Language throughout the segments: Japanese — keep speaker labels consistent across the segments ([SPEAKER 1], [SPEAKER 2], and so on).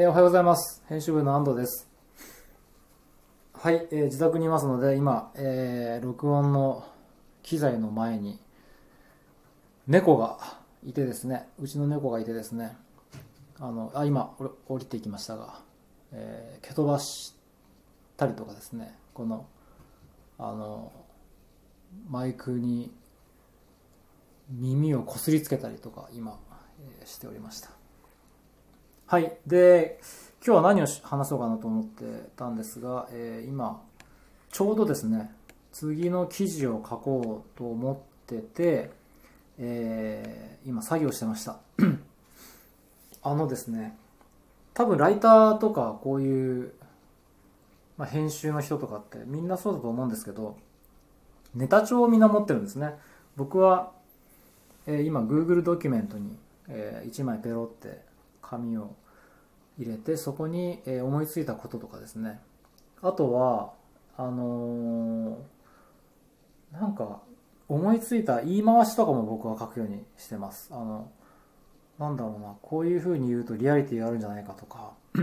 [SPEAKER 1] えーおはようございます。編集部の安藤です。はい、えー自宅にいますので、今、えー録音の機材の前に、猫がいてですね、うちの猫がいてですね、あの、あ、今、降りていきましたが、えー蹴飛ばしたりとかですね、この、あの、マイクに耳をこすりつけたりとか、今、えーしておりました。はい。で、今日は何を話そうかなと思ってたんですが、えー今、ちょうどですね、次の記事を書こうと思ってて、えー今作業してました。あのですね、多分ライターとかこういう、まあ、編集の人とかってみんなそうだと思うんですけど、ネタ帳をみんな持ってるんですね。僕は、えー今 Google ドキュメントに、え1枚ペロって紙を入れてそこに、え思いついたこととかですね。あとはあのーなんか思いついた言い回しとかも僕は書くようにしてます。あのなんだろうなこういう風に言うとリアリティがあるんじゃないかとか。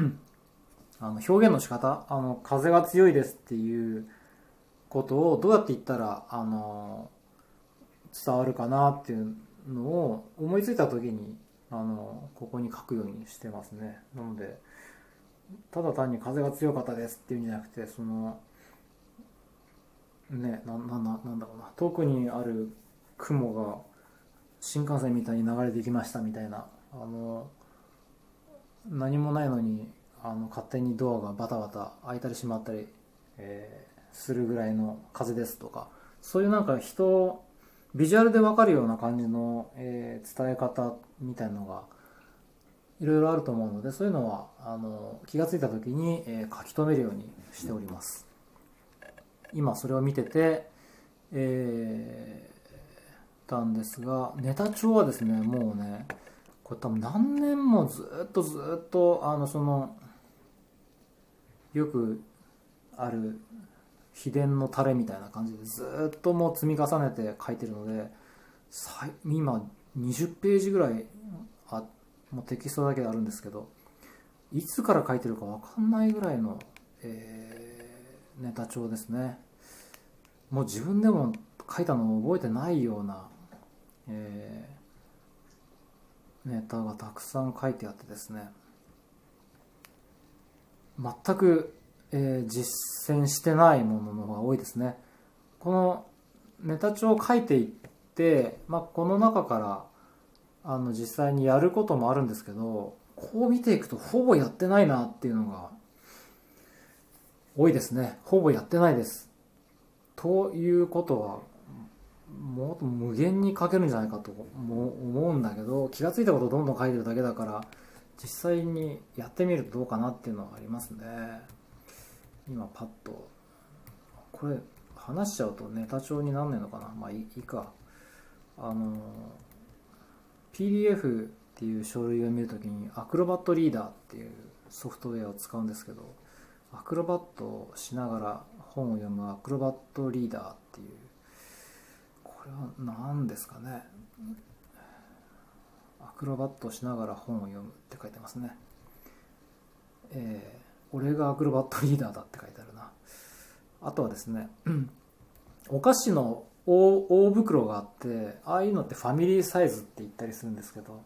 [SPEAKER 1] あの表現の仕方あの風が強いですっていうことをどうやって言ったらあの伝わるかなっていうのを思いついた時にあのここに書くようにしてますね。なのでただ単に風が強かったですっていうんじゃなくてそのねななななんだろうな。遠くにある雲が新幹線みたいに流れてきましたみたいな。あの何もないのにあの勝手にドアがバタバタ開いたり閉まったり、えーするぐらいの風ですとかそういうなんか人ビジュアルで分かるような感じの、えー伝え方みたいのがいろいろあると思うのでそういうのはあの気がついた時に、えー書き留めるようにしております。今それを見ててえーたんですがネタ帳はですねもうねこれ多分何年もずっとずっとあのそのよくある秘伝のタレみたいな感じでずっともう積み重ねて書いてるので今20ページぐらいあもうテキストだけあるんですけどいつから書いてるか分かんないぐらいの、えーネタ帳ですね。もう自分でも書いたのを覚えてないような、えーネタがたくさん書いてあってですね。全く、えー実践してないものの方が多いですね。このネタ帳を書いていって、まあ、この中からあの実際にやることもあるんですけどこう見ていくとほぼやってないなっていうのが多いですね。ほぼやってないです。ということはもっと無限に書けるんじゃないかとも思うんだけど気が付いたことをどんどん書いてるだけだから実際にやってみるとどうかなっていうのはありますね。今パッと。これ話しちゃうとネタ帳になんねえのかな？まあいいか。あの PDF っていう書類を見るときにアクロバットリーダーっていうソフトウェアを使うんですけどアクロバットをしながら本を読むアクロバットリーダーっていう。これは何ですかね？アクロバットをしながら本を読むって書いてますね。えー俺がアクロバットリーダーだって書いてあるな。あとはですねお菓子の大袋があってああいうのってファミリーサイズって言ったりするんですけど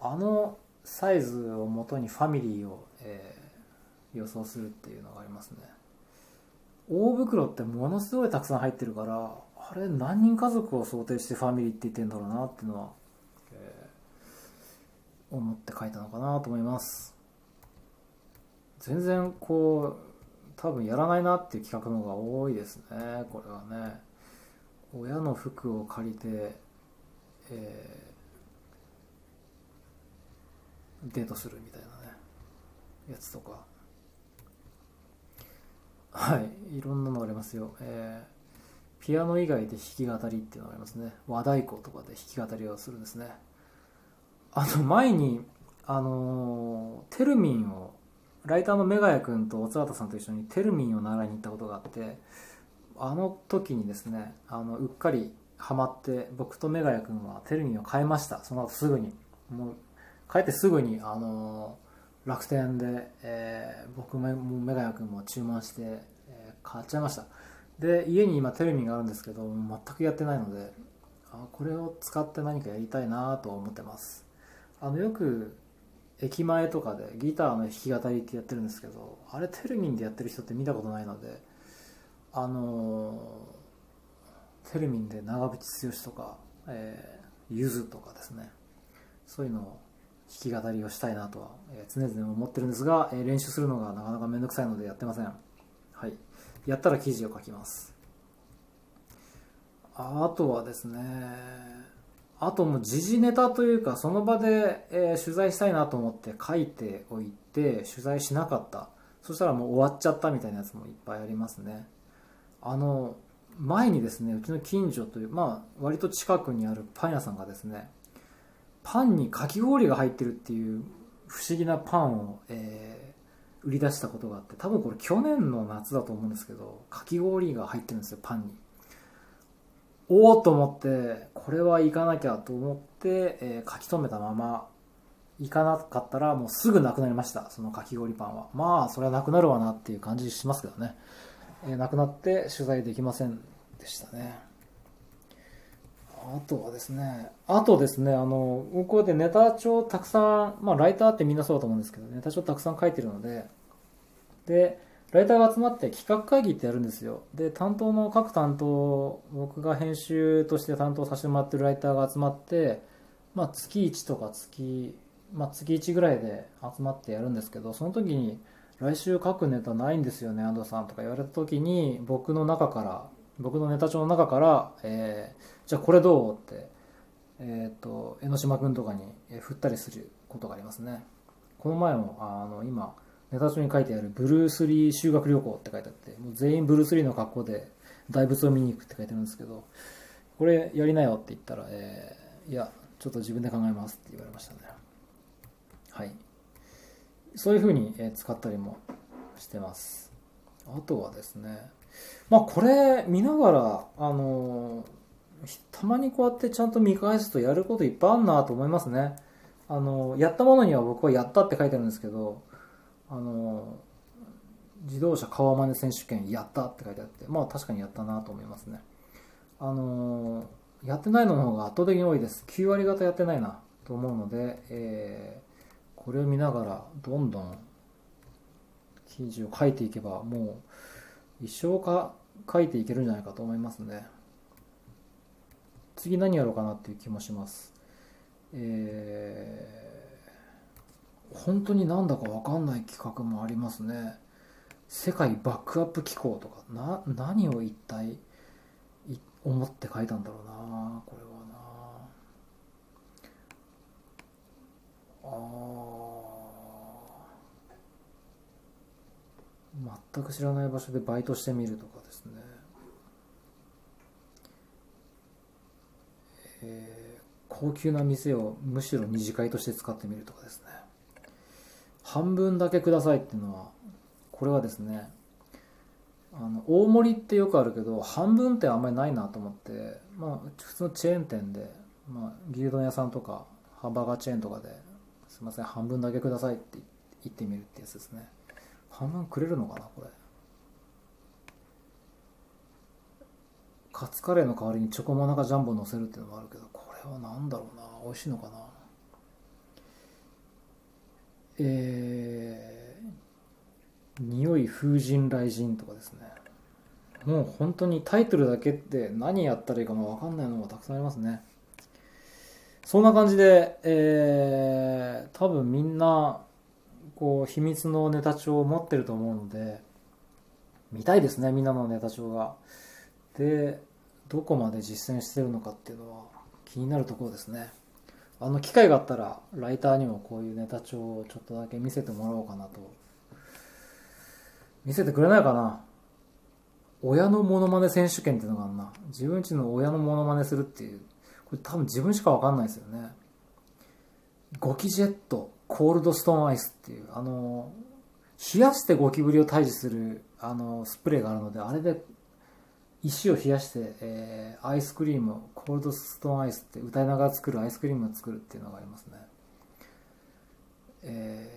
[SPEAKER 1] あのサイズをもとにファミリーを、えー予想するっていうのがありますね。大袋ってものすごいたくさん入ってるからあれ何人家族を想定してファミリーって言ってんだろうなっていうのは、えー思って書いたのかなと思います。全然こう多分やらないなっていう企画の方が多いですね。これはね。親の服を借りて、えーデートするみたいなね。やつとか。はい。いろんなのありますよ、えーピアノ以外で弾き語りっていうのがありますね。和太鼓とかで弾き語りをするんですね。あの前にあのーテルミンをライターのメガヤ君とおつわたさんと一緒にテルミンを習いに行ったことがあってあの時にですねあのうっかりハマって僕とメガヤ君はテルミンを変えました。その後すぐに。もう帰ってすぐにあの楽天で、えー、僕もメガヤ君も注文して、えー、買っちゃいました。で家に今テレビがあるんですけど全くやってないのであこれを使って何かやりたいなと思ってます。あのよく駅前とかでギターの弾き語りってやってるんですけどあれテルミンでやってる人って見たことないのであのテルミンで長渕剛とか、えー、ゆずとかですね。そういうのを弾き語りをしたいなとは、え、常々思ってるんですが、え、練習するのがなかなかめんどくさいのでやってません。はい。やったら記事を書きます。あとはですねあともう時事ネタというかその場で、えー、取材したいなと思って書いておいて取材しなかった。そしたらもう終わっちゃったみたいなやつもいっぱいありますね。あの前にですねうちの近所というまあ割と近くにあるパン屋さんがですねパンにかき氷が入ってるっていう不思議なパンを、えー、売り出したことがあって多分これ去年の夏だと思うんですけどかき氷が入ってるんですよパンに。おおと思ってこれは行かなきゃと思って、えー、書き留めたまま行かなかったらもうすぐなくなりましたそのかき氷パンは。まあそれはなくなるわなっていう感じしますけどね、えー、なくなって取材できませんでしたね。あとはですね、あとですね、あの、こうでネタ帳たくさん、まあライターってみんなそうだと思うんですけど、ネタ帳たくさん書いてるので、で、ライターが集まって企画会議ってやるんですよ。で、担当の各担当、僕が編集として担当させてもらってるライターが集まって、まあ月1とか月、まあ月1ぐらいで集まってやるんですけど、その時に、来週書くネタないんですよね、安藤さんとか言われた時に、僕の中から、僕のネタ帳の中から、えー、じゃあこれどうって、えっ、ー、と、江ノ島君とかに振ったりすることがありますね。この前も、あの、今、ネタ帳に書いてあるブルース・リー修学旅行って書いてあって、もう全員ブルース・リーの格好で大仏を見に行くって書いてあるんですけど、これやりなよって言ったら、えー、いや、ちょっと自分で考えますって言われましたね。はい。そういうふうに使ったりもしてます。あとはですね、まあこれ見ながら、あのたまにこうやってちゃんと見返すとやることいっぱいあるなと思いますね。あのやったものには僕はやったって書いてあるんですけど、あの自動車川真似選手権やったって書いてあって、まあ確かにやったなと思いますね。あのやってないのの方が圧倒的に多いです。9割方やってないなと思うので、えー、これを見ながらどんどん記事を書いていけばもう一生か書いていけるんじゃないかと思いますね次何やろうかなっていう気もしますえー、本当になんだか分かんない企画もありますね。世界バックアップ機構とかな何を一体思って書いたんだろうなこれはな。あ全く知らない場所でバイトしてみるとかですね。えー、高級な店をむしろ二次会として使ってみるとかですね。半分だけくださいっていうのはこれはですねあの大盛りってよくあるけど半分ってあんまりないなと思ってまあ普通のチェーン店で、まあ、牛丼屋さんとかハンバーガーチェーンとかですいません半分だけくださいって言ってみるってやつですね。半分くれるのかなこれ。カツカレーの代わりにチョコモナカジャンボ乗せるっていうのもあるけどこれは何だろうな。美味しいのかな。えー、匂い風神雷神とかですね。もう本当にタイトルだけって何やったらいいかも分かんないのがたくさんありますね。そんな感じで、えー、多分みんなこう秘密のネタ帳を持ってると思うので見たいですねみんなのネタ帳が。でどこまで実践してるのかっていうのは気になるところですね。あの機会があったらライターにもこういうネタ帳をちょっとだけ見せてもらおうかなと。見せてくれないかな？親のモノマネ選手権っていうのがあるな。自分ちの親のモノマネするっていう。これ多分自分しかわかんないですよね。ゴキジェットコールドストーンアイスっていうあの冷やしてゴキブリを退治するあのスプレーがあるのであれで石を冷やして、えー、アイスクリームコールドストーンアイスって歌いながら作るアイスクリームを作るっていうのがありますね、え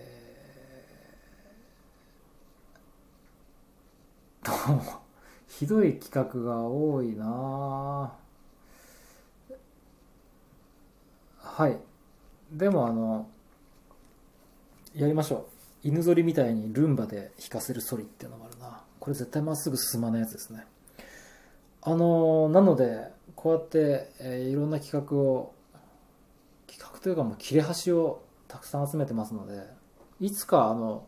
[SPEAKER 1] ー、も。ひどい企画が多いなはい。でもあのやりましょう。犬ぞりみたいにルンバで引かせるソリっていうのもあるな。これ絶対まっすぐ進まないやつですね。あのなのでこうやって、えー、いろんな企画を企画というかもう切れ端をたくさん集めてますのでいつかあの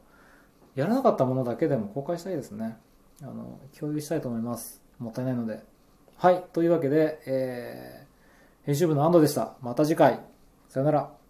[SPEAKER 1] やらなかったものだけでも公開したいですね。あの共有したいと思います。もったいないので。はい。というわけで、えー、編集部の安藤でした。また次回。さよなら。